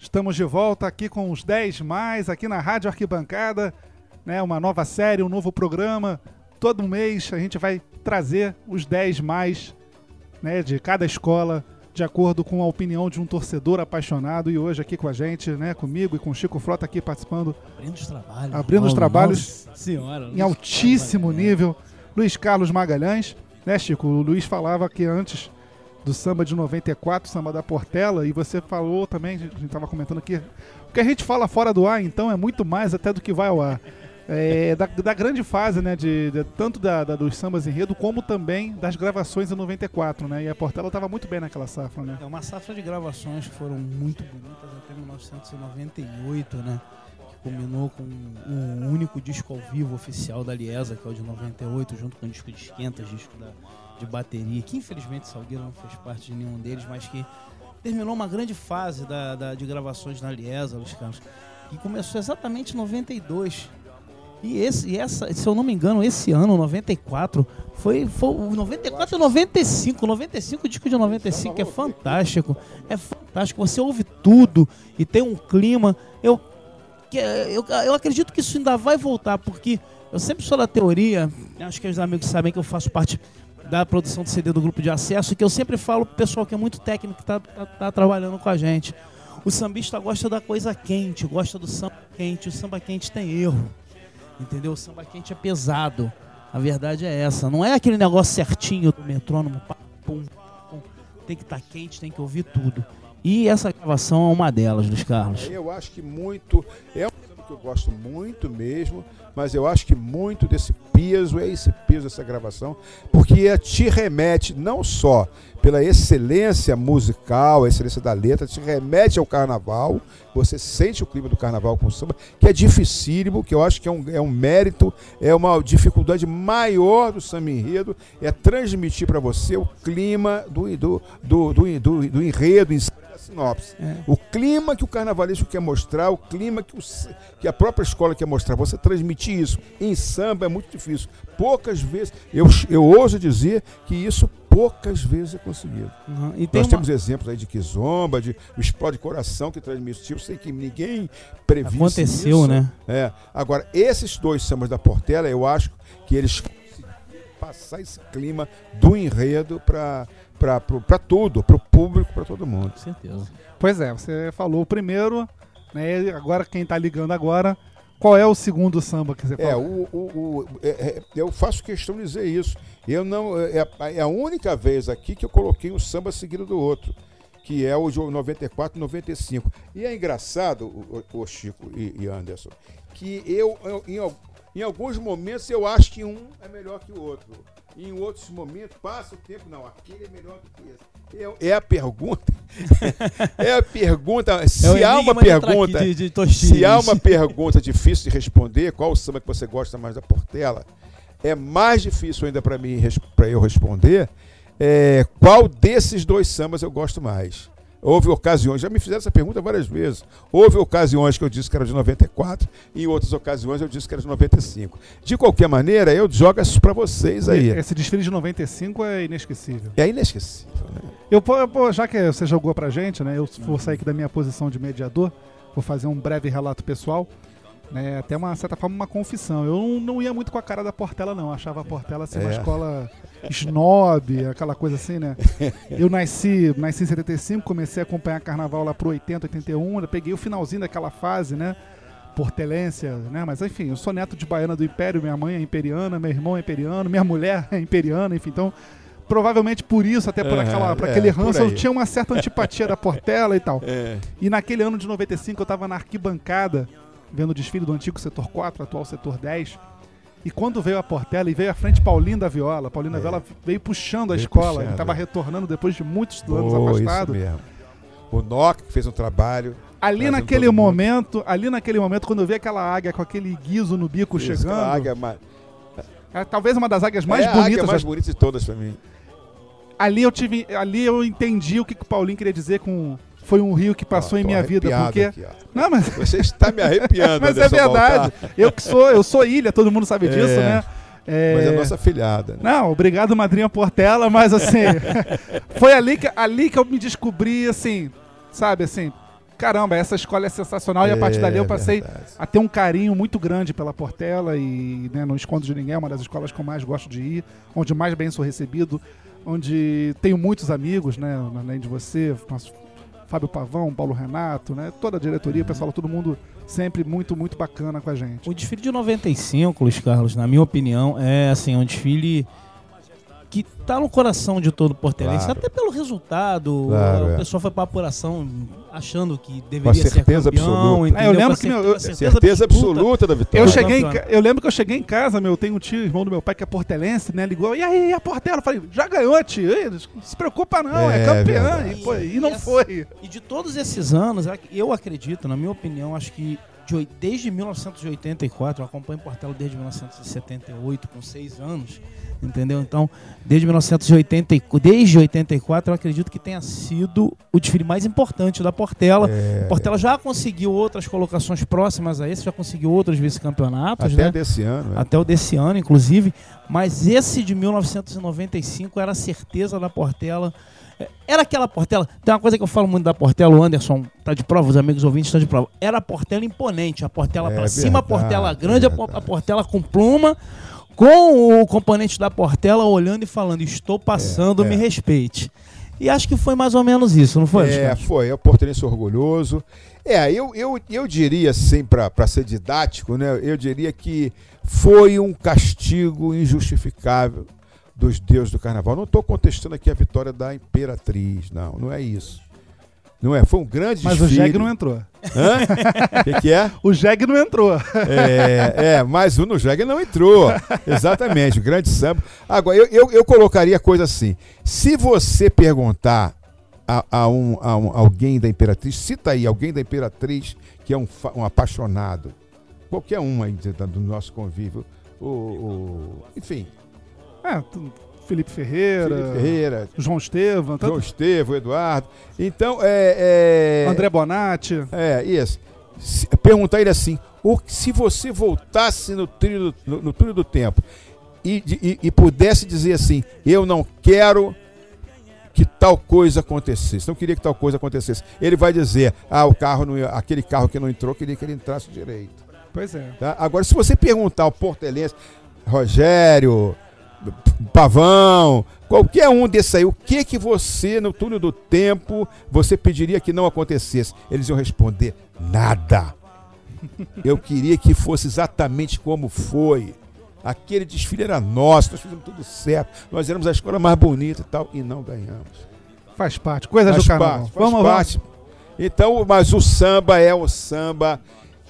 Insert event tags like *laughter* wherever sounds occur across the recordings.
Estamos de volta aqui com os 10 mais, aqui na Rádio Arquibancada, né? Uma nova série, um novo programa. Todo mês a gente vai trazer os 10 mais, né, de cada escola, de acordo com a opinião de um torcedor apaixonado. E hoje aqui com a gente, né, comigo e com o Chico Frota aqui participando, Abrindo os trabalhos. abrindo os trabalhos senhora. em altíssimo nível. Luiz Carlos Magalhães, né, Chico? O Luiz falava que antes do samba de 94, samba da Portela, e você falou também, a gente estava comentando aqui, o que a gente fala fora do ar, então, é muito mais até do que vai ao ar. É, da, da grande fase, né, de, de- tanto da, da- dos sambas enredo, como também das gravações em 94, né, e a Portela estava muito bem naquela safra, né. É uma safra de gravações que foram muito bonitas até 1998, né? Que culminou com o único disco ao vivo oficial da Liesa, que é o de 98, junto com o disco de Esquentas, disco da, de bateria, que infelizmente Salgueiro não fez parte de nenhum deles, mas que terminou uma grande fase da, da- de gravações na Liesa, Luiz Carlos, que começou exatamente em 92. E, esse, e essa, se eu não me engano, esse ano, 94, foi, foi o 94 e 95. 95, o disco de 95 é fantástico. É fantástico. Você ouve tudo e tem um clima. Eu, que- eu, eu acredito que isso ainda vai voltar, porque eu sempre sou da teoria, acho que os amigos sabem que eu faço parte da produção de CD do grupo de acesso, que eu sempre falo pro pessoal que é muito técnico, que tá, tá, tá trabalhando com a gente. O sambista gosta da coisa quente, gosta do samba quente. O samba quente tem erro. Entendeu? O samba quente é pesado. A verdade é essa. Não é aquele negócio certinho do metrônomo. Pum, pum. Tem que estar quente, tem que ouvir tudo. E essa gravação é uma delas, Luiz Carlos. Eu acho que muito. É que eu gosto muito mesmo, mas eu acho que muito desse peso é esse peso dessa gravação, porque é- te remete não só pela excelência musical, a excelência da letra, te remete ao carnaval, você sente o clima do carnaval com o samba, que é dificílimo, que eu acho que é um, é um mérito, é uma dificuldade maior do samba enredo, é transmitir para você o clima do, do, do, do, do, do enredo em sinopse. É. O clima que o carnavalesco quer mostrar, o clima que, o que a própria escola quer mostrar, você transmitir isso em samba é muito difícil. Poucas vezes, eu, eu ouso dizer que isso poucas vezes é conseguido. Uhum. E tem Nós uma- temos exemplos aí de Kizomba, de o Explode Coração que transmite tipo, sei que ninguém previu Aconteceu, isso. né? É. Agora, esses dois sambas da Portela, eu acho que eles conseguiram passar esse clima do enredo para para tudo, para o público, para todo mundo. Com certeza. Pois é, você falou o primeiro, né, agora quem tá ligando agora, qual é o segundo samba que você É, falou? o, o- o- é, é, eu faço questão de dizer isso. Eu não é, a- é a única vez aqui que eu coloquei um samba seguido do outro, que é o de 94 e 95. E é engraçado, o, o- Chico e, e Anderson, que eu, eu- em, em alguns momentos eu acho que um é melhor que o outro. Em outros momentos passa o tempo, não, aquele é melhor do que esse. É, é a pergunta. *laughs* é a pergunta. Se É há uma pergunta. de, de. Se há uma pergunta difícil de responder, qual o samba que você gosta mais da Portela, é mais difícil ainda para mim para eu responder é, qual desses dois sambas eu gosto mais. Houve ocasiões, já me fizeram essa pergunta várias vezes. Houve ocasiões que eu disse que era de 94 e em outras ocasiões eu disse que era de 95. De qualquer maneira, eu jogo isso para vocês aí. Esse desfile de 95 é inesquecível. É inesquecível. né? Eu, já que você jogou pra gente, né? Eu vou sair aqui da minha posição de mediador, vou fazer um breve relato pessoal. Né, até uma certa forma uma confissão. Eu não, não ia muito com a cara da Portela, não. Eu achava a Portela ser uma É. escola snob, aquela coisa assim, né? Eu nasci, nasci em 75, comecei a acompanhar carnaval lá pro 80, 81, eu peguei o finalzinho daquela fase, né? Portelência, né? Mas enfim, eu sou neto de baiana do Império, minha mãe é imperiana, meu irmão é imperiano, minha mulher é imperiana, enfim, então provavelmente por isso, até por, aquela, por é, aquele ranço, eu tinha uma certa antipatia da Portela e tal. *laughs* É. E naquele ano de 95 eu tava na arquibancada, vendo o desfile do antigo setor 4, atual setor 10. E quando veio a Portela e veio à frente Paulinho da Viola, Paulinho da É. Viola veio puxando a Veio escola, puxando, ele tava é. retornando depois de muitos anos Pô, afastado. isso mesmo. O Nock fez um trabalho. Ali naquele todo mundo. momento, ali naquele momento, quando eu vi aquela águia com aquele guiso no bico Isso, chegando, águia é talvez uma das águias mais é a águia bonitas. mais bonita de todas para mim. Ali eu tive, ali eu entendi o que, que o Paulinho queria dizer com foi um rio que passou Ó, em minha vida, porque aqui, não, mas *laughs* Você está me arrepiando, *laughs* Mas é verdade. Baltar. Eu que sou, eu sou ilha, todo mundo sabe É. disso, né? É, Mas é nossa filhada. Né? Não, obrigado, madrinha Portela, mas assim, *laughs* foi ali que, ali que eu me descobri, assim, sabe, assim, caramba, essa escola é sensacional e a partir dali eu passei verdade. a ter um carinho muito grande pela Portela e né, não escondo de ninguém, é uma das escolas que eu mais gosto de ir, onde mais bem sou recebido, onde tenho muitos amigos, né, além de você, nosso Fábio Pavão, Paulo Renato, né, toda a diretoria, pessoal, todo mundo sempre muito, muito bacana com a gente. O desfile de 95, Luiz Carlos, na minha opinião, é assim, um desfile que tá no coração de todo portelense, Claro. até pelo resultado. Claro, o é. pessoal foi pra apuração achando que deveria certeza ser campeão. absoluta. entendeu? É, eu lembro que, meu, certeza- eu- certeza Certeza absoluta. da vitória. Eu, cheguei em campeão. eu lembro que eu cheguei em casa, meu, tem um tio, irmão do meu pai, que é portelense, né? Ligou, e aí, a Portela? Eu falei, já ganhou, tio. Não se preocupa não, é, É campeã. verdade. E, pô, e E não essa- foi. E de todos esses anos, eu acredito, na minha opinião, acho que de desde 1984, eu acompanho Portela desde 1978, com seis anos, entendeu? Então, desde 1980, e- desde 84, eu acredito que tenha sido o desfile mais importante da Portela. É, Portela já conseguiu outras colocações próximas a esse, já conseguiu outros vice-campeonatos, até né? desse ano. é. até o desse ano, inclusive. Mas esse de 1995 era a certeza da Portela. É, Era aquela Portela. Tem uma coisa que eu falo muito da Portela, o Anderson tá de prova, os amigos ouvintes estão de prova. Era a Portela imponente, a Portela É pra cima, a Portela grande, a. Portela com pluma, com o componente da Portela olhando e falando: Estou passando, É, me é. respeite. E acho que foi mais ou menos isso, não foi? É, foi. É o portelense orgulhoso. É, eu, eu, eu diria assim, para ser didático, né? Eu diria que foi um castigo injustificável dos deuses do carnaval. Não estou contestando aqui a vitória da Imperatriz, não, não é isso. Não é, foi um grande Mas o desfile. Jeg não entrou. Hã? O *laughs* que, que é? O Jeg não entrou. É, é, mas o no Jag não entrou. Exatamente, o grande samba. Agora, eu, eu, eu colocaria a coisa assim: se você perguntar a, a um, a um- alguém da Imperatriz, cita aí alguém da Imperatriz que é um, um apaixonado, qualquer um aí do do nosso convívio, o, o- enfim, É, tu- Felipe Ferreira, Felipe Ferreira, João Estevam, tanto- João Estevam, Eduardo. Então, é. é André Bonatti. É, isso. Se- perguntar ele assim: o, se você voltasse no trilho, do- no, no trilho do tempo e, e- e pudesse dizer assim, eu não quero que tal coisa acontecesse, não queria que tal coisa acontecesse, ele vai dizer, ah, o carro, não, aquele carro que não entrou, queria que ele entrasse direito. Pois é. Tá? Agora, se você perguntar ao portelense, Rogério, Pavão, qualquer um desses aí, o que que você, no túnel do tempo, você pediria que não acontecesse? Eles iam responder, nada. Eu queria que fosse exatamente como foi. Aquele desfile era nosso, nós fizemos tudo certo, nós éramos a escola mais bonita e tal, e não ganhamos. Faz parte. Coisas Faz do carnaval. parte, faz vamos, parte. Então, mas o samba é o samba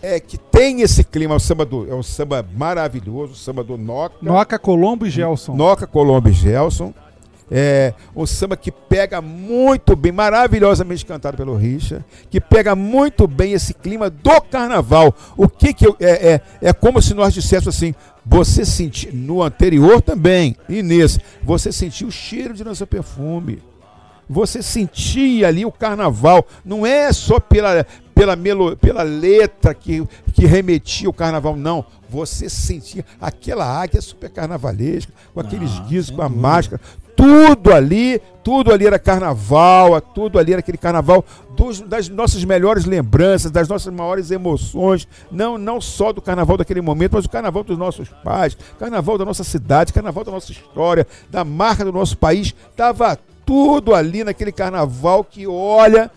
é que tem esse clima, o samba do, é um samba maravilhoso, o samba do Noca. Noca, Colombo e Gelson. Noca, Colombo e Gelson. É um samba que pega muito bem, maravilhosamente cantado pelo Richa, que pega muito bem esse clima do carnaval. O que que eu, é, é, é como se nós disséssemos assim, você sentiu, no anterior também, e nesse, você sentiu o cheiro de nosso perfume. Você sentia ali o carnaval, não é só pela, pela, melo, pela letra que, que remetia o carnaval, não. Você sentia aquela águia super carnavalesca, com aqueles Ah, guizos, com a dúvida. máscara. Tudo ali, tudo ali era carnaval, tudo ali era aquele carnaval dos- das nossas melhores lembranças, das nossas maiores emoções, não, não só do carnaval daquele momento, mas o carnaval dos nossos pais, carnaval da nossa cidade, carnaval da nossa história, da marca do nosso país. Tava tudo ali naquele carnaval que, olha,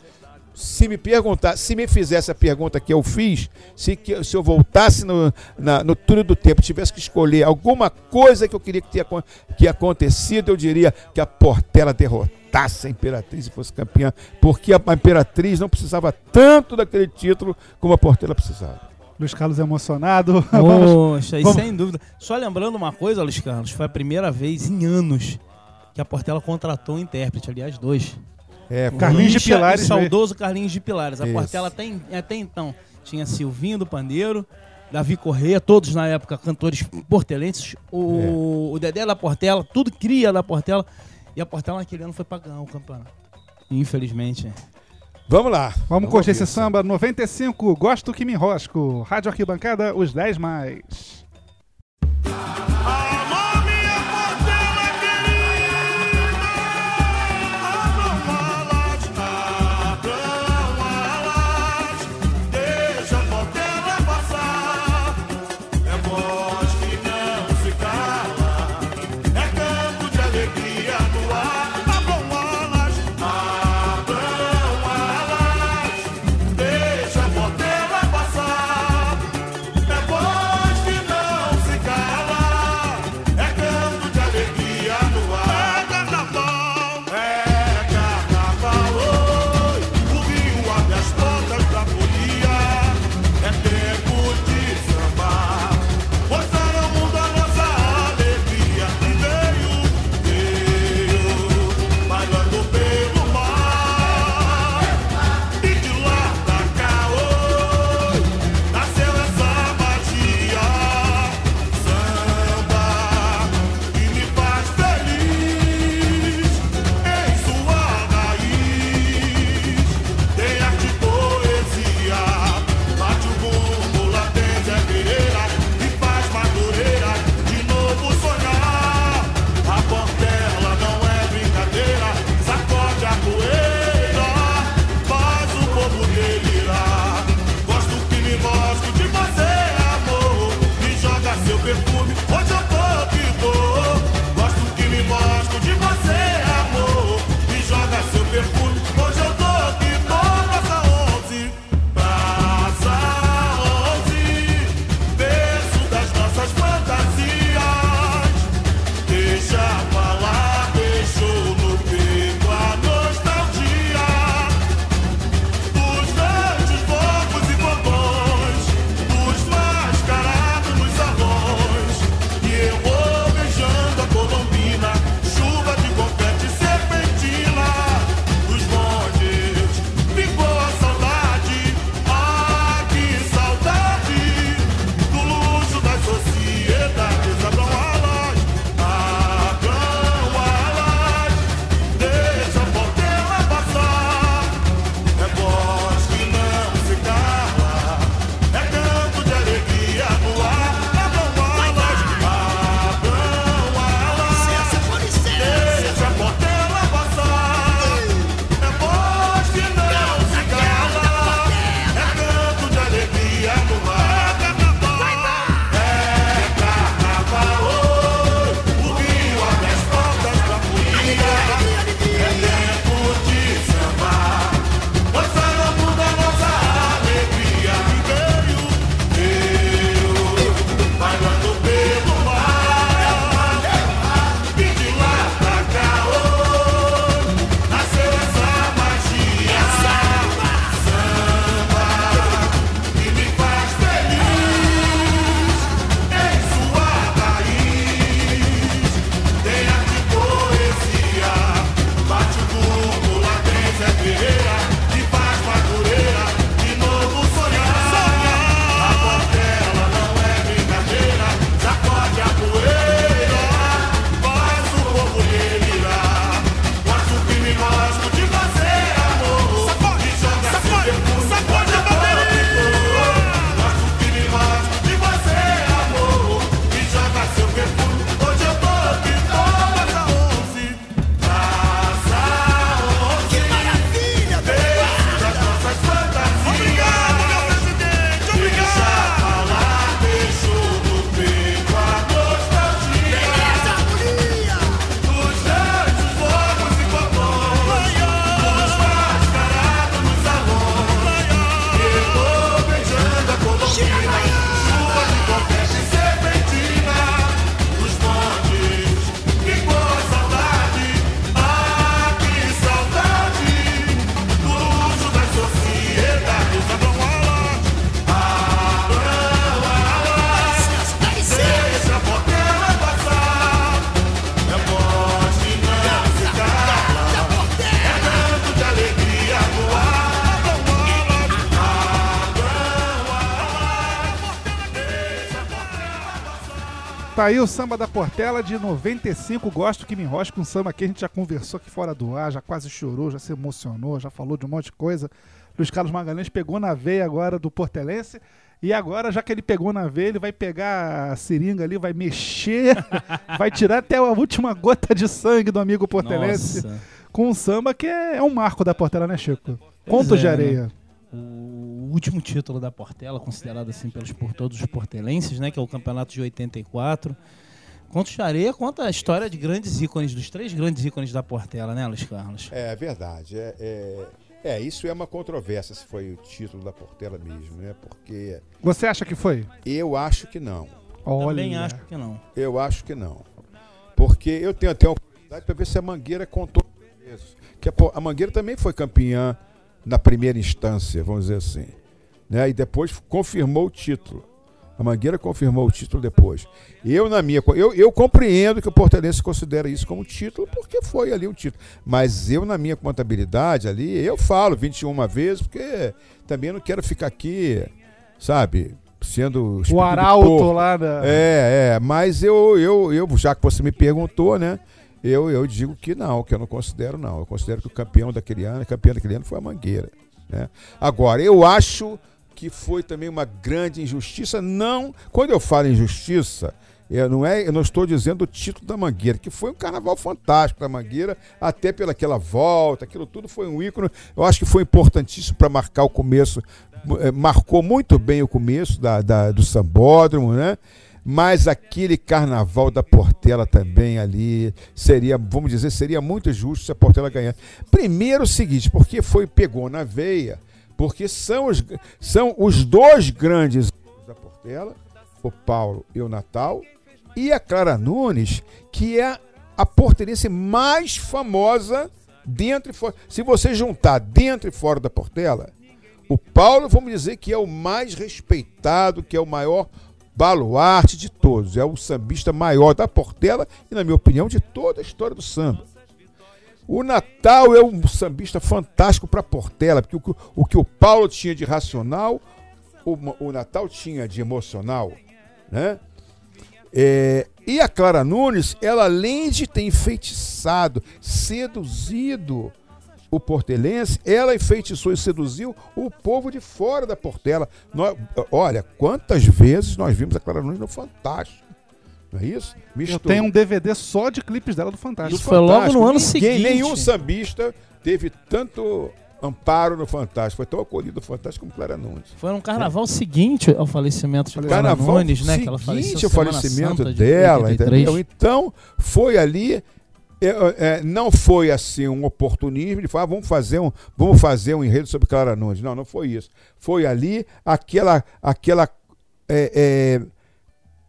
se me perguntar, se me fizesse a pergunta que eu fiz, se, que- se eu voltasse no, na- no túnel do tempo, tivesse que escolher alguma coisa que eu queria que tinha que acontecido, eu diria que a Portela derrotasse a Imperatriz e fosse campeã, porque a, a Imperatriz não precisava tanto daquele título como a Portela precisava. Luiz Carlos emocionado. *laughs* Poxa, e sem dúvida. Só lembrando uma coisa, Luiz Carlos, foi a primeira vez em anos que a Portela contratou um intérprete, aliás, dois. É, O Carlinhos de Pilares, O saudoso Carlinhos de Pilares. A Isso. Portela até, em- até então tinha Silvinho do Pandeiro, Davi Correia, todos na época cantores portelenses. O, É. o Dedé da Portela, tudo cria da Portela. E a Portela naquele ano foi pra ganhar o campeonato. Infelizmente. Vamos lá. Vamos curtir ouvir esse samba 95, Gosto que me enrosco. Rádio Arquibancada, os 10 mais. Alô, Tá aí o samba da Portela de 95. Gosto que me enrosca um samba aqui. A gente já conversou aqui fora do ar, já quase chorou, já se emocionou, já falou de um monte de coisa. Luiz Carlos Magalhães pegou na veia agora do Portelense. E agora, já que ele pegou na veia, ele vai pegar a seringa ali, vai mexer, *laughs* vai tirar até a última gota de sangue do amigo Portelense Nossa. com um samba que é, é um marco da Portela, né, Chico? Contos é, de né? areia. O último título da Portela, considerado assim pelos, por todos os portelenses, né, que é o campeonato de 84. Conta de areia, conta a história de grandes ícones, dos três grandes ícones da Portela, né, Luiz Carlos? É verdade. É, é, é, isso é uma controvérsia se foi o título da Portela mesmo, né? Porque Você acha que foi? eu acho que não. Também Olha. acho que não. Eu acho que não. Porque eu tenho até uma curiosidade para ver se a Mangueira contou isso. Que a, a Mangueira também foi campeã na primeira instância, vamos dizer assim. Né? E depois confirmou o título. A Mangueira confirmou o título depois. Eu, na minha. Eu, eu compreendo que o Portelense considera isso como título, porque foi ali um título. Mas eu, na minha contabilidade ali, eu falo 21 vezes, porque também não quero ficar aqui, sabe, sendo. O arauto lá da. É, é, mas eu, eu, eu, já que você me perguntou, né? Eu, eu digo que não, que eu não considero não. Eu considero que o campeão daquele ano, campeão daquele ano foi a Mangueira. Né? Agora, eu acho que foi também uma grande injustiça. Não, quando eu falo injustiça, eu não, é, eu não estou dizendo o título da Mangueira, que foi um carnaval fantástico da Mangueira, até pelaquela volta, aquilo tudo foi um ícone. Eu acho que foi importantíssimo para marcar o começo, eh, marcou muito bem o começo da, da- do sambódromo, né? Mas aquele carnaval da Portela também ali seria, vamos dizer, seria muito justo se a Portela ganhasse. Primeiro o seguinte, porque foi pegou na veia, porque são os, são os dois grandes da Portela, o Paulo e o Natal, e a Clara Nunes, que é a portelense mais famosa dentro e fora. Se você juntar dentro e fora da Portela, o Paulo, vamos dizer que é o mais respeitado, que é o maior baluarte de todos. É o sambista maior da Portela e, na minha opinião, de toda a história do samba. O Natal é um sambista fantástico para Portela, porque o, que- o que o Paulo tinha de racional, o, o Natal tinha de emocional, né? É, e a Clara Nunes, ela além de ter enfeitiçado, seduzido o portelense, ela enfeitiçou e seduziu o povo de fora da Portela. Nós- olha, quantas vezes nós vimos a Clara Nunes no Fantástico. Não é isso? Eu tenho um DVD só de clipes dela do Fantástico. Isso foi logo no ano Ninguém, seguinte. Nenhum sambista teve tanto amparo no Fantástico. Foi tão acolhido no Fantástico como Clara Nunes. Foi no carnaval seguinte ao falecimento de Clara Carnaval Nunes, né? Que ela faleceu seguinte o Semana falecimento Santa de dela, 83. entendeu? Então, foi ali. é, é, não foi assim um oportunismo de falar, "Ah, vamos fazer um, vamos fazer um enredo sobre Clara Nunes. Não, não foi isso. Foi ali aquela, aquela é, é,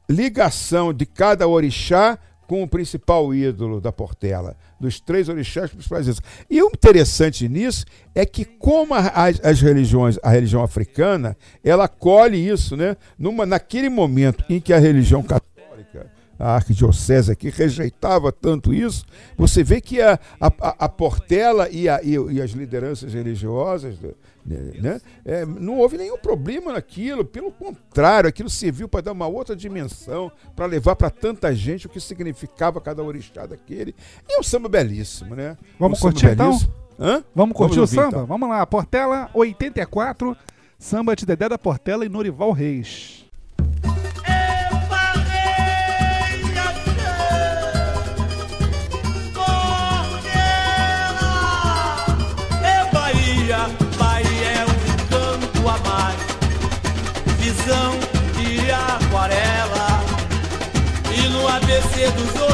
ligação de cada orixá com o principal ídolo da Portela, dos três orixás principais ídolos. E o interessante nisso é que como as, as religiões, a religião africana, ela colhe isso, né? Numa, naquele momento em que a religião católica, a arquidiocese aqui rejeitava tanto isso, você vê que a, a, a- Portela e, a- e- e as lideranças religiosas, né? É, não houve nenhum problema naquilo, pelo contrário, aquilo serviu para dar uma outra dimensão, para levar para tanta gente o que significava cada orixá daquele. E é um samba belíssimo, né? Vamos um curtir, então? Hã? Vamos curtir Vamos o samba? então. Vamos lá. Portela 84, samba de Dedé da Portela e Norival Reis. Visão de aquarela. E no ABC dos orixás,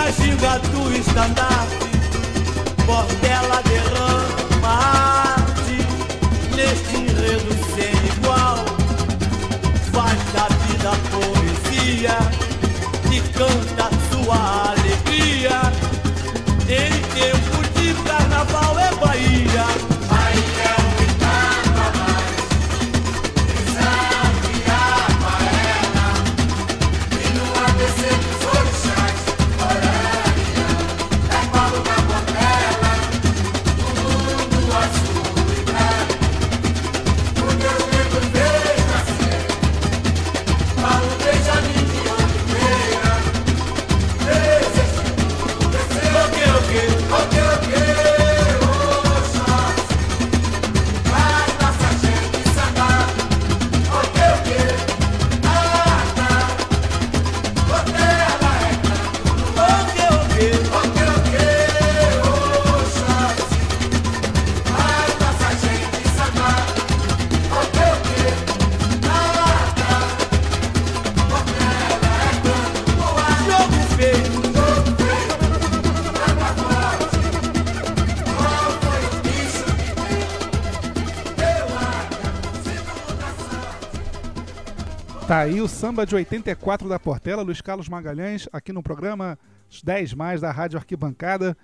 na ginga do estandarte, bordela derrama arte neste enredo sem igual. Faz da vida poesia e canta sua alegria em teu Aí o samba de 84 da Portela, Luiz Carlos Magalhães, aqui no programa 10 Mais da Rádio Arquibancada.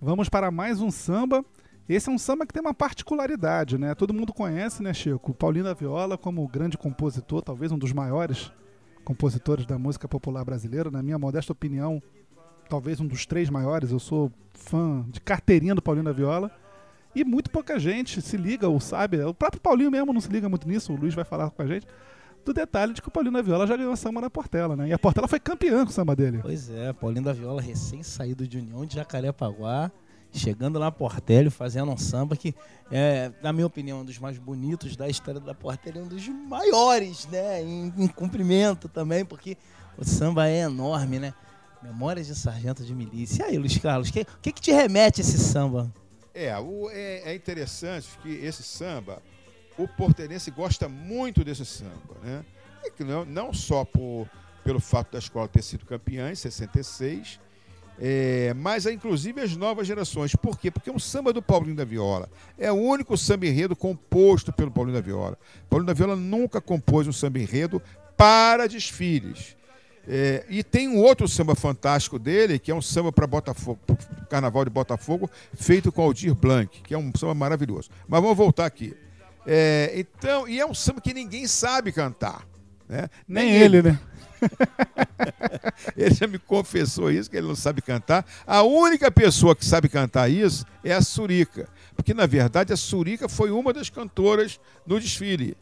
Vamos para mais um samba. Esse é um samba que tem uma particularidade, né? Todo mundo conhece, né, Chico? Paulinho da Viola como grande compositor, talvez um dos maiores compositores da música popular brasileira, na minha modesta opinião, talvez um dos três maiores. Eu sou fã de carteirinha do Paulinho da Viola. E muito pouca gente se liga ou sabe. O próprio Paulinho mesmo não se liga muito nisso, o Luiz vai falar com a gente. Do detalhe de que o Paulinho da Viola já ganhou samba na Portela, né? E a Portela foi campeã com o samba dele. Pois é, Paulinho da Viola recém-saído de União de Jacarepaguá, chegando lá na Portela, fazendo um samba que, é, na minha opinião, é um dos mais bonitos da história da Portela e um dos maiores, né? Em, em cumprimento também, porque o samba é enorme, né? Memórias de Sargento de Milícia. E aí, Luiz Carlos, o que, que, que te remete esse samba? É, o, é, é interessante que esse samba, o portelense gosta muito desse samba, né? Não, não só por, pelo fato da escola ter sido campeã em 66, é, mas é, inclusive as novas gerações. Por quê? Porque é um samba do Paulinho da Viola. É o único samba enredo composto pelo Paulinho da Viola. Paulinho da Viola nunca compôs um samba enredo para desfiles. É, e tem um outro samba fantástico dele, que é um samba para Botafogo, Carnaval de Botafogo, feito com Aldir Blanc, que é um samba maravilhoso. Mas vamos voltar aqui. É, então, e é um samba que ninguém sabe cantar. Né? Nem, Nem ele, ele, né? *laughs* ele já me confessou isso, que ele não sabe cantar. A única pessoa que sabe cantar isso é a Surica. Porque, na verdade, a Surica foi uma das cantoras no desfile.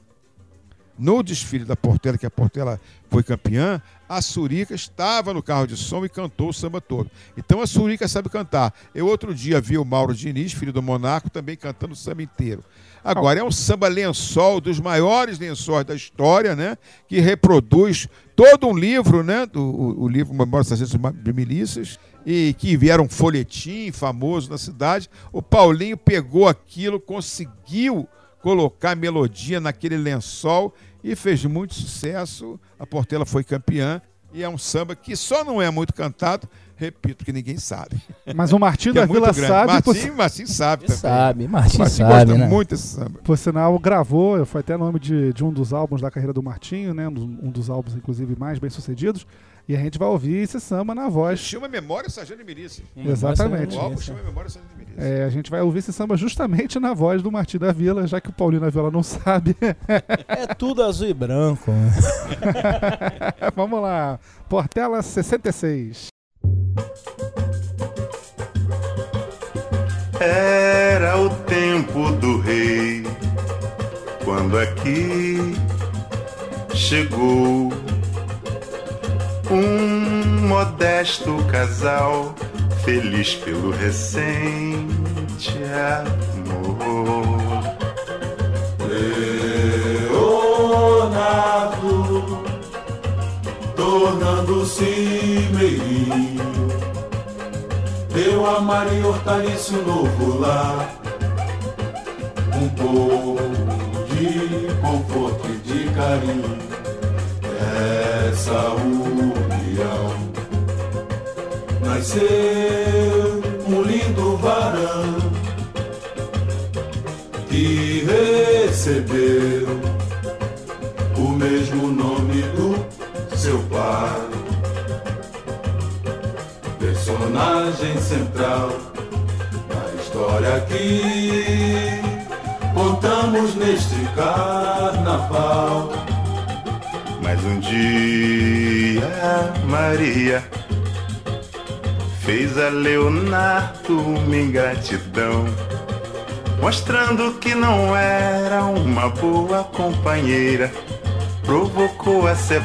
No desfile da Portela, que a Portela foi campeã, a Surica estava no carro de som e cantou o samba todo. Então a Surica sabe cantar. Eu outro dia vi o Mauro Diniz, filho do Monarco, também cantando o samba inteiro. Agora, é um samba lençol, dos maiores lençóis da história, né? Que reproduz todo um livro, né? Do, o, o livro Memórias de Milícias, e que vieram um folhetim famoso na cidade. O Paulinho pegou aquilo, conseguiu colocar melodia naquele lençol e fez muito sucesso. A Portela foi campeã e é um samba que só não é muito cantado, repito, que ninguém sabe. Mas o Martim da é Vila sabe. Martim, por... Martim sabe também. Sabe, Martim, Martim sabe, gosta né? muito desse samba. Por sinal, gravou, foi até nome de, de um dos álbuns da carreira do Martinho, né? Um dos álbuns, inclusive, mais bem sucedidos. E a gente vai ouvir esse samba na voz. Chama Memória Sargento de Milícia. Exatamente. O álbum chama Memória Sargento de Milícia. É, a gente vai ouvir esse samba justamente na voz do Martim da Vila, já que o Paulinho da Vila não sabe. É tudo azul e branco. Né? *laughs* Vamos lá. Portela 66. Era o tempo do rei, quando aqui chegou um modesto casal, feliz pelo recente amor. Leonardo, tornando-se meirinho, deu a Maria Hortalício novo lar, um pouco de conforto e de carinho essa união. Nasceu um lindo varão que recebeu o mesmo nome do seu pai. Personagem central da história que contamos neste carnaval um dia Maria fez a Leonardo uma ingratidão, mostrando que não era uma boa companheira, provocou a separação.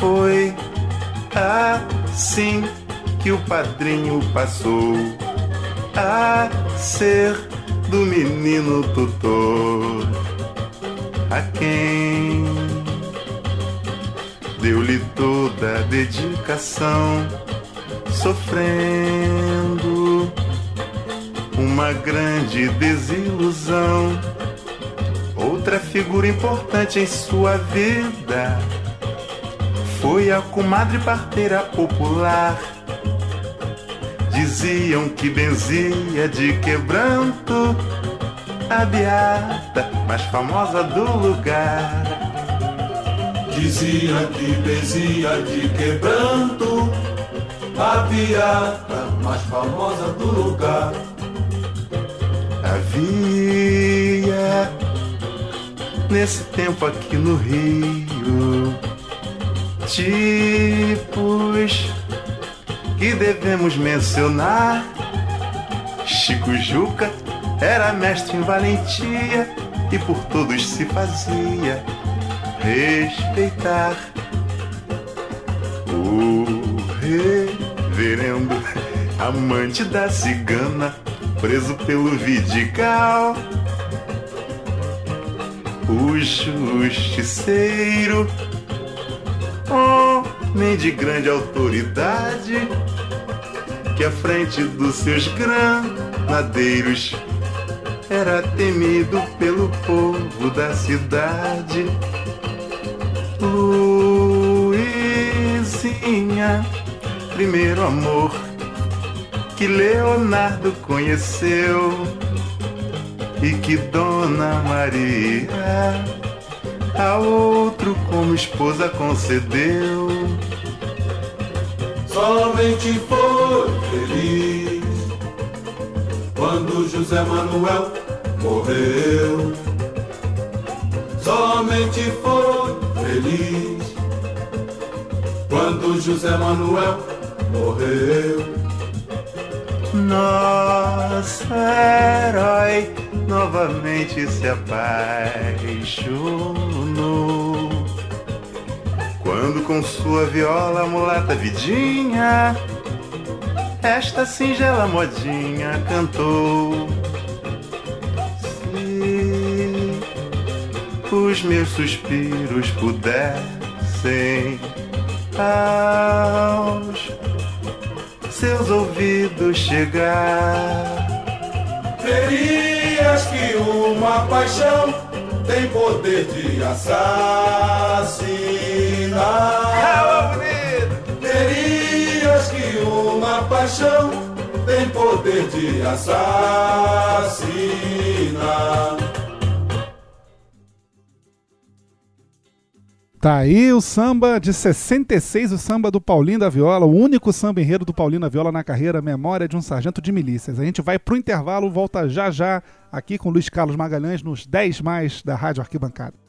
Foi assim que o padrinho passou a ser do menino tutor a quem deu-lhe toda a dedicação, sofrendo uma grande desilusão. Outra figura importante em sua vida foi a comadre parteira popular. Diziam que benzia de quebranto a beata mais famosa do lugar. Dizia que bezia de quebranto, a beata mais famosa do lugar. Havia nesse tempo aqui no Rio tipos que devemos mencionar. Chico Juca era mestre em valentia e por todos se fazia respeitar. O reverendo amante da cigana, preso pelo vidigal. O justiceiro, homem de grande autoridade, que à frente dos seus granadeiros era temido pelo povo da cidade. Luizinha, primeiro amor que Leonardo conheceu e que Dona Maria a outro como esposa concedeu. Somente foi feliz quando José Manuel morreu. Somente foi feliz quando José Manuel morreu. Nosso herói novamente se apaixonou. Quando com sua viola mulata vidinha, esta singela modinha cantou. Os meus suspiros pudessem aos seus ouvidos chegar. Verias que uma paixão tem poder de assassinar. Verias que uma paixão tem poder de assassinar. Tá aí o samba de 66, o samba do Paulinho da Viola, o único samba enredo do Paulinho da Viola na carreira Memória de um Sargento de Milícias. A gente vai pro intervalo, volta já já aqui com Luiz Carlos Magalhães nos 10 mais da Rádio Arquibancada.